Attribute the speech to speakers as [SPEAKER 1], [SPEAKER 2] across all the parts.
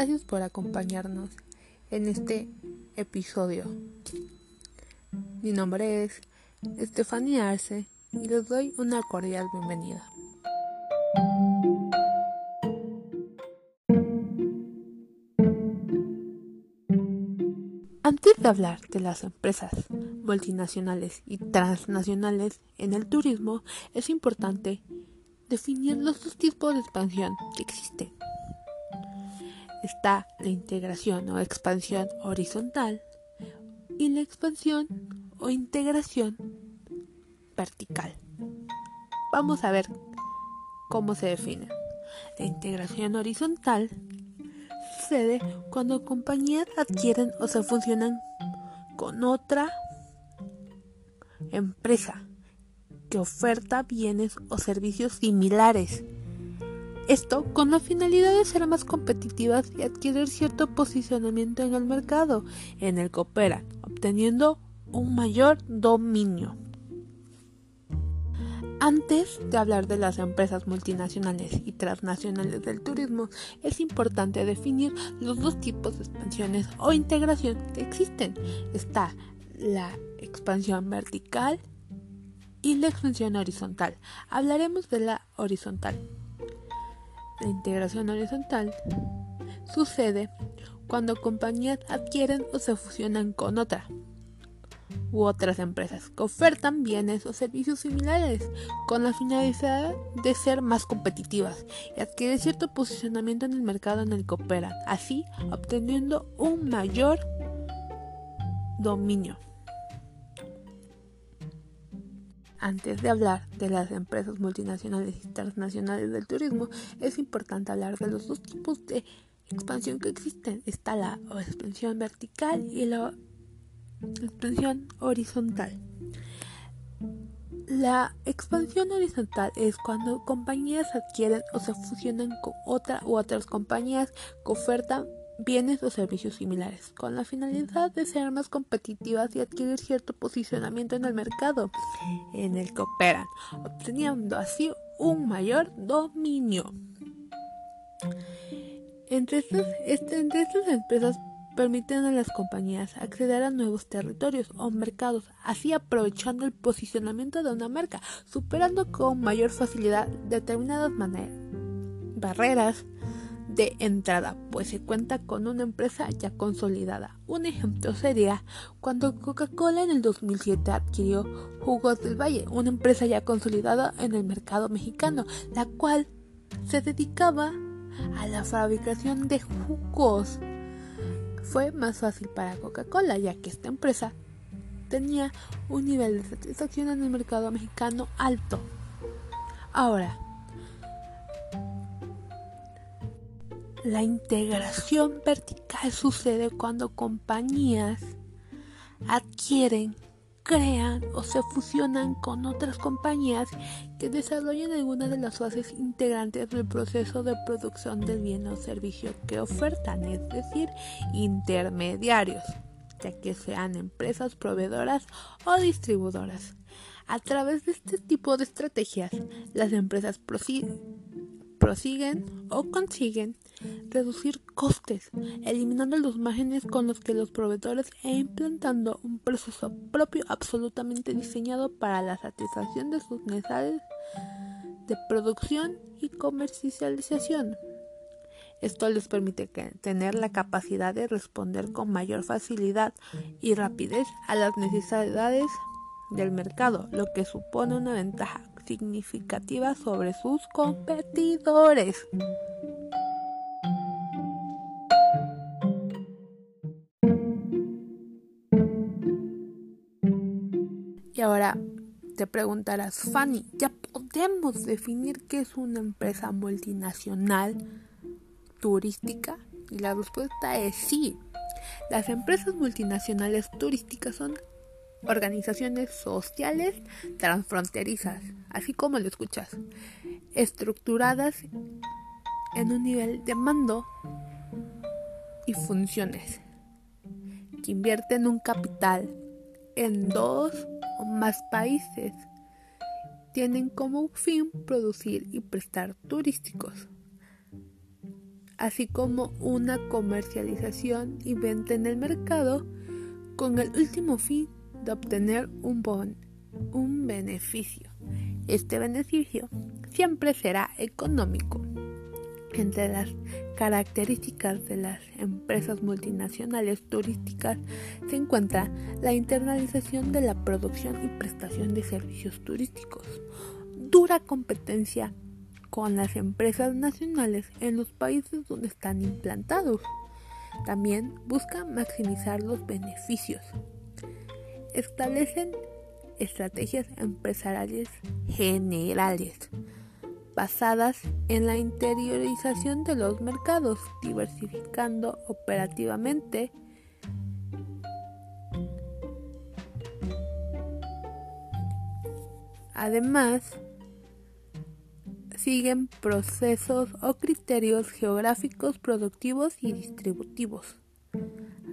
[SPEAKER 1] Gracias por acompañarnos en este episodio. Mi nombre es Estefanía Arce y les doy una cordial bienvenida. Antes de hablar de las empresas multinacionales y transnacionales en el turismo, es importante definir los dos tipos de expansión que existen. Está la integración o expansión horizontal y la expansión o integración vertical. Vamos a ver cómo se define. La integración horizontal sucede cuando compañías adquieren o se fusionan con otra empresa que oferta bienes o servicios similares. Esto con la finalidad de ser más competitivas y adquirir cierto posicionamiento en el mercado en el que operan, obteniendo un mayor dominio. Antes de hablar de las empresas multinacionales y transnacionales del turismo, es importante definir los dos tipos de expansiones o integración que existen. Está la expansión vertical y la expansión horizontal. Hablaremos de la horizontal. La integración horizontal sucede cuando compañías adquieren o se fusionan con otra u otras empresas que ofertan bienes o servicios similares con la finalidad de ser más competitivas y adquirir cierto posicionamiento en el mercado en el que operan, así obteniendo un mayor dominio. Antes de hablar de las empresas multinacionales y transnacionales del turismo, es importante hablar de los dos tipos de expansión que existen. Está la expansión vertical y la expansión horizontal. La expansión horizontal es cuando compañías adquieren o se fusionan con otra u otras compañías que ofertan bienes o servicios similares, con la finalidad de ser más competitivas y adquirir cierto posicionamiento en el mercado en el que operan, obteniendo así un mayor dominio. Entre estas, este, entre estas empresas permiten a las compañías acceder a nuevos territorios o mercados, así aprovechando el posicionamiento de una marca, superando con mayor facilidad determinadas barreras de entrada, pues se cuenta con una empresa ya consolidada. Un ejemplo sería cuando Coca-Cola en el 2007 adquirió Jugos del Valle, una empresa ya consolidada en el mercado mexicano, la cual se dedicaba a la fabricación de jugos fue más fácil para Coca-Cola, ya que esta empresa tenía un nivel de satisfacción en el mercado mexicano alto. Ahora, la integración vertical sucede cuando compañías adquieren crean o se fusionan con otras compañías que desarrollen alguna de las fases integrantes del proceso de producción del bien o servicio que ofertan, es decir, intermediarios, ya que sean empresas proveedoras o distribuidoras. A través de este tipo de estrategias, las empresas prosiguen o consiguen reducir costes, eliminando los márgenes con los que los proveedores e implantando un proceso propio absolutamente diseñado para la satisfacción de sus necesidades de producción y comercialización. Esto les permite tener la capacidad de responder con mayor facilidad y rapidez a las necesidades del mercado, lo que supone una ventaja significativa sobre sus competidores. Te preguntarás, Fanny, ¿ya podemos definir qué es una empresa multinacional turística? Y la respuesta es sí. Las empresas multinacionales turísticas son organizaciones sociales transfronterizas, así como lo escuchas, estructuradas en un nivel de mando y funciones, que invierten un capital en dos más países tienen como fin producir y prestar turísticos. así como una comercialización y venta en el mercado con el último fin de obtener un, bon, un beneficio. Este beneficio siempre será económico. Entre las características de las empresas multinacionales turísticas se encuentra la internalización de la producción y prestación de servicios turísticos, dura competencia con las empresas nacionales en los países donde están implantados. También busca maximizar los beneficios. Establecen estrategias empresariales generales basadas en la interiorización de los mercados, diversificando operativamente Además, siguen procesos o criterios geográficos productivos y distributivos,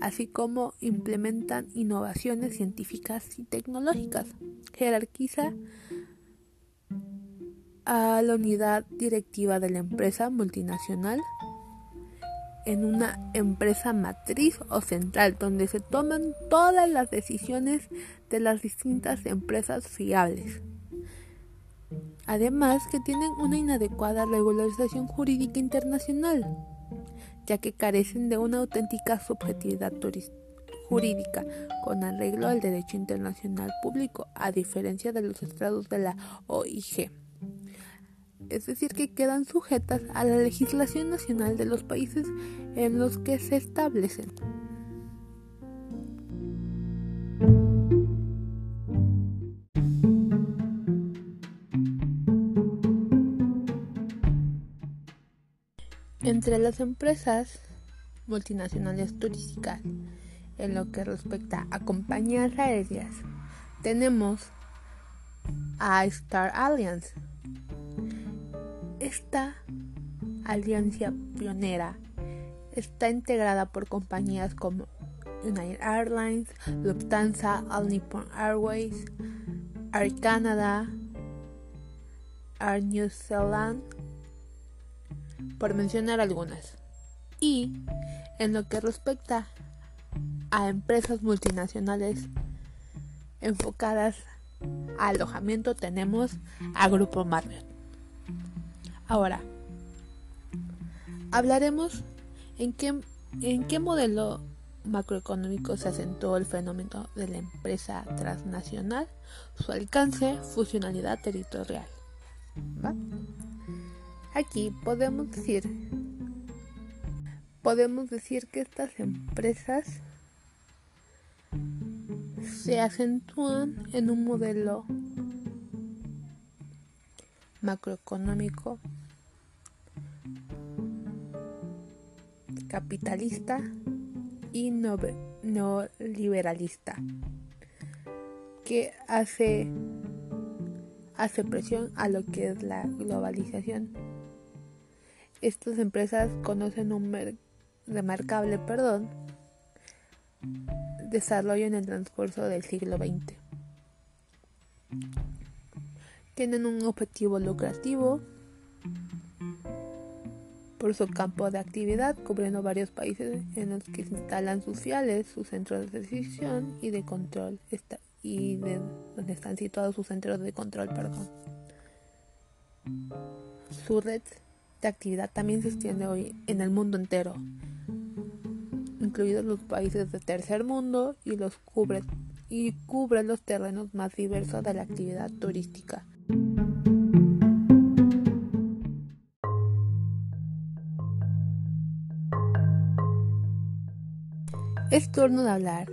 [SPEAKER 1] así como implementan innovaciones científicas y tecnológicas. Jerarquiza a la unidad directiva de la empresa multinacional en una empresa matriz o central donde se toman todas las decisiones de las distintas empresas fiables. Además que tienen una inadecuada regularización jurídica internacional, ya que carecen de una auténtica subjetividad jurídica con arreglo al derecho internacional público, a diferencia de los estados de la OIG es decir, que quedan sujetas a la legislación nacional de los países en los que se establecen. Entre las empresas multinacionales turísticas, en lo que respecta a compañías aéreas, tenemos a Star Alliance, esta alianza pionera está integrada por compañías como United Airlines, Lufthansa, All Nippon Airways, Air Canada, Air New Zealand, por mencionar algunas. Y en lo que respecta a empresas multinacionales enfocadas a alojamiento tenemos a Grupo Marriott. Ahora, hablaremos en qué, en qué modelo macroeconómico se acentuó el fenómeno de la empresa transnacional, su alcance, funcionalidad territorial. Aquí podemos decir podemos decir que estas empresas se acentúan en un modelo macroeconómico capitalista y neoliberalista que hace, hace presión a lo que es la globalización. Estas empresas conocen un remarcable perdón, desarrollo en el transcurso del siglo XX. Tienen un objetivo lucrativo por su campo de actividad, cubriendo varios países en los que se instalan sus fiales, sus centros de decisión y de control, y de donde están situados sus centros de control, perdón. Su red de actividad también se extiende hoy en el mundo entero, incluidos los países de tercer mundo y los cubre y cubre los terrenos más diversos de la actividad turística. Es turno de hablar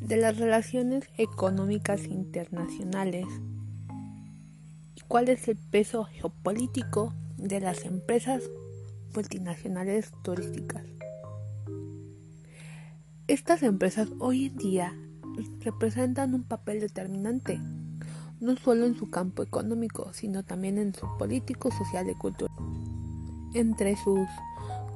[SPEAKER 1] de las relaciones económicas internacionales y cuál es el peso geopolítico de las empresas multinacionales turísticas. Estas empresas hoy en día representan un papel determinante, no solo en su campo económico, sino también en su político, social y cultural. Entre sus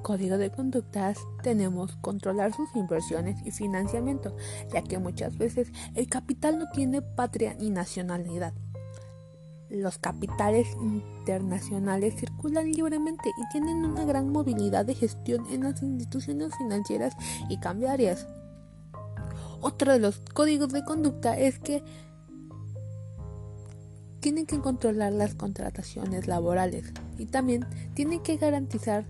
[SPEAKER 1] código de conductas tenemos controlar sus inversiones y financiamiento, ya que muchas veces el capital no tiene patria ni nacionalidad. Los capitales internacionales circulan libremente y tienen una gran movilidad de gestión en las instituciones financieras y cambiarias. Otro de los códigos de conducta es que tienen que controlar las contrataciones laborales y también tienen que garantizar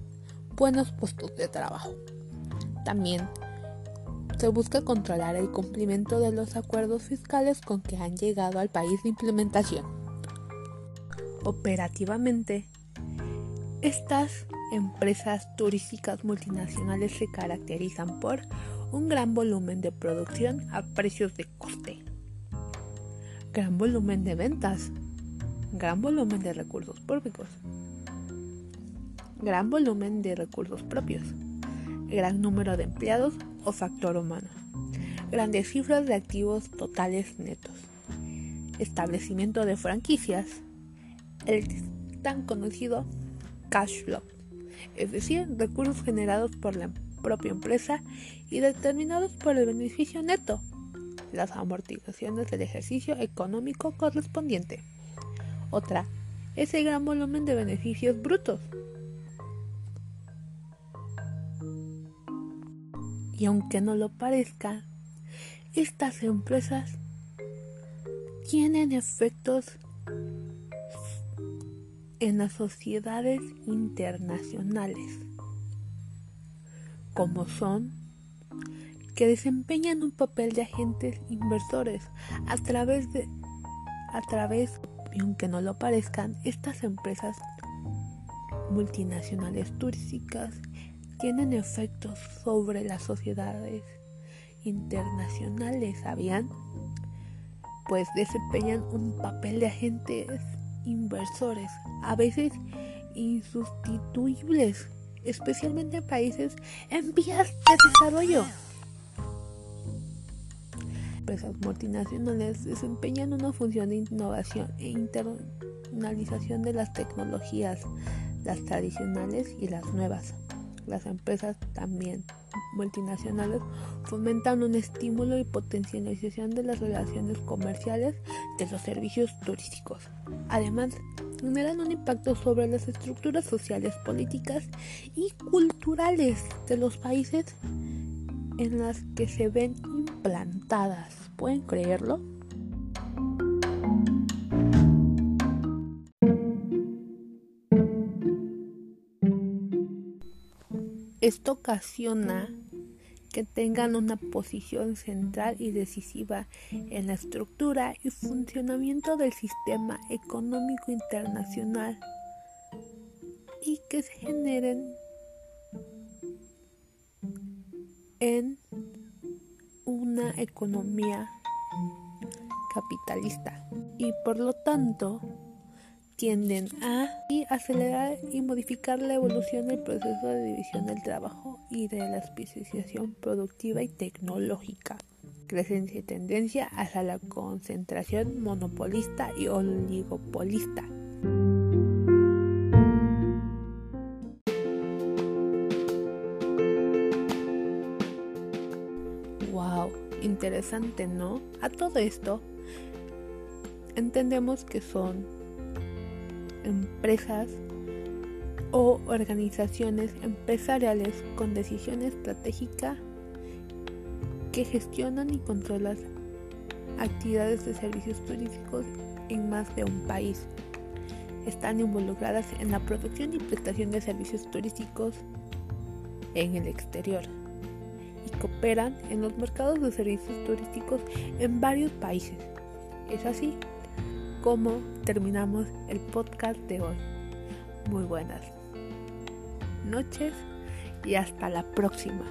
[SPEAKER 1] buenos puestos de trabajo. También se busca controlar el cumplimiento de los acuerdos fiscales con que han llegado al país de implementación. Operativamente, estas empresas turísticas multinacionales se caracterizan por un gran volumen de producción a precios de coste, gran volumen de ventas, gran volumen de recursos públicos, gran volumen de recursos propios, gran número de empleados o factor humano, grandes cifras de activos totales netos, establecimiento de franquicias, el tan conocido cash flow, es decir, recursos generados por la propia empresa y determinados por el beneficio neto, las amortizaciones del ejercicio económico correspondiente. Otra es el gran volumen de beneficios brutos, Y aunque no lo parezca, estas empresas tienen efectos en las sociedades internacionales, como son que desempeñan un papel de agentes inversores a través de a través y aunque no lo parezcan estas empresas multinacionales turísticas tienen efectos sobre las sociedades internacionales, ¿sabían? Pues desempeñan un papel de agentes inversores, a veces insustituibles, especialmente en países en vías de desarrollo. Empresas multinacionales desempeñan una función de innovación e internalización de las tecnologías, las tradicionales y las nuevas las empresas también multinacionales fomentan un estímulo y potencialización de las relaciones comerciales de los servicios turísticos. Además, generan un impacto sobre las estructuras sociales, políticas y culturales de los países en las que se ven implantadas. ¿Pueden creerlo? Esto ocasiona que tengan una posición central y decisiva en la estructura y funcionamiento del sistema económico internacional y que se generen en una economía capitalista. Y por lo tanto tienden a acelerar y modificar la evolución del proceso de división del trabajo y de la especialización productiva y tecnológica. Crecencia y tendencia hacia la concentración monopolista y oligopolista. Wow, interesante, ¿no? A todo esto entendemos que son empresas o organizaciones empresariales con decisión estratégica que gestionan y controlan actividades de servicios turísticos en más de un país. Están involucradas en la producción y prestación de servicios turísticos en el exterior y cooperan en los mercados de servicios turísticos en varios países. Es así cómo terminamos el podcast de hoy. Muy buenas noches y hasta la próxima.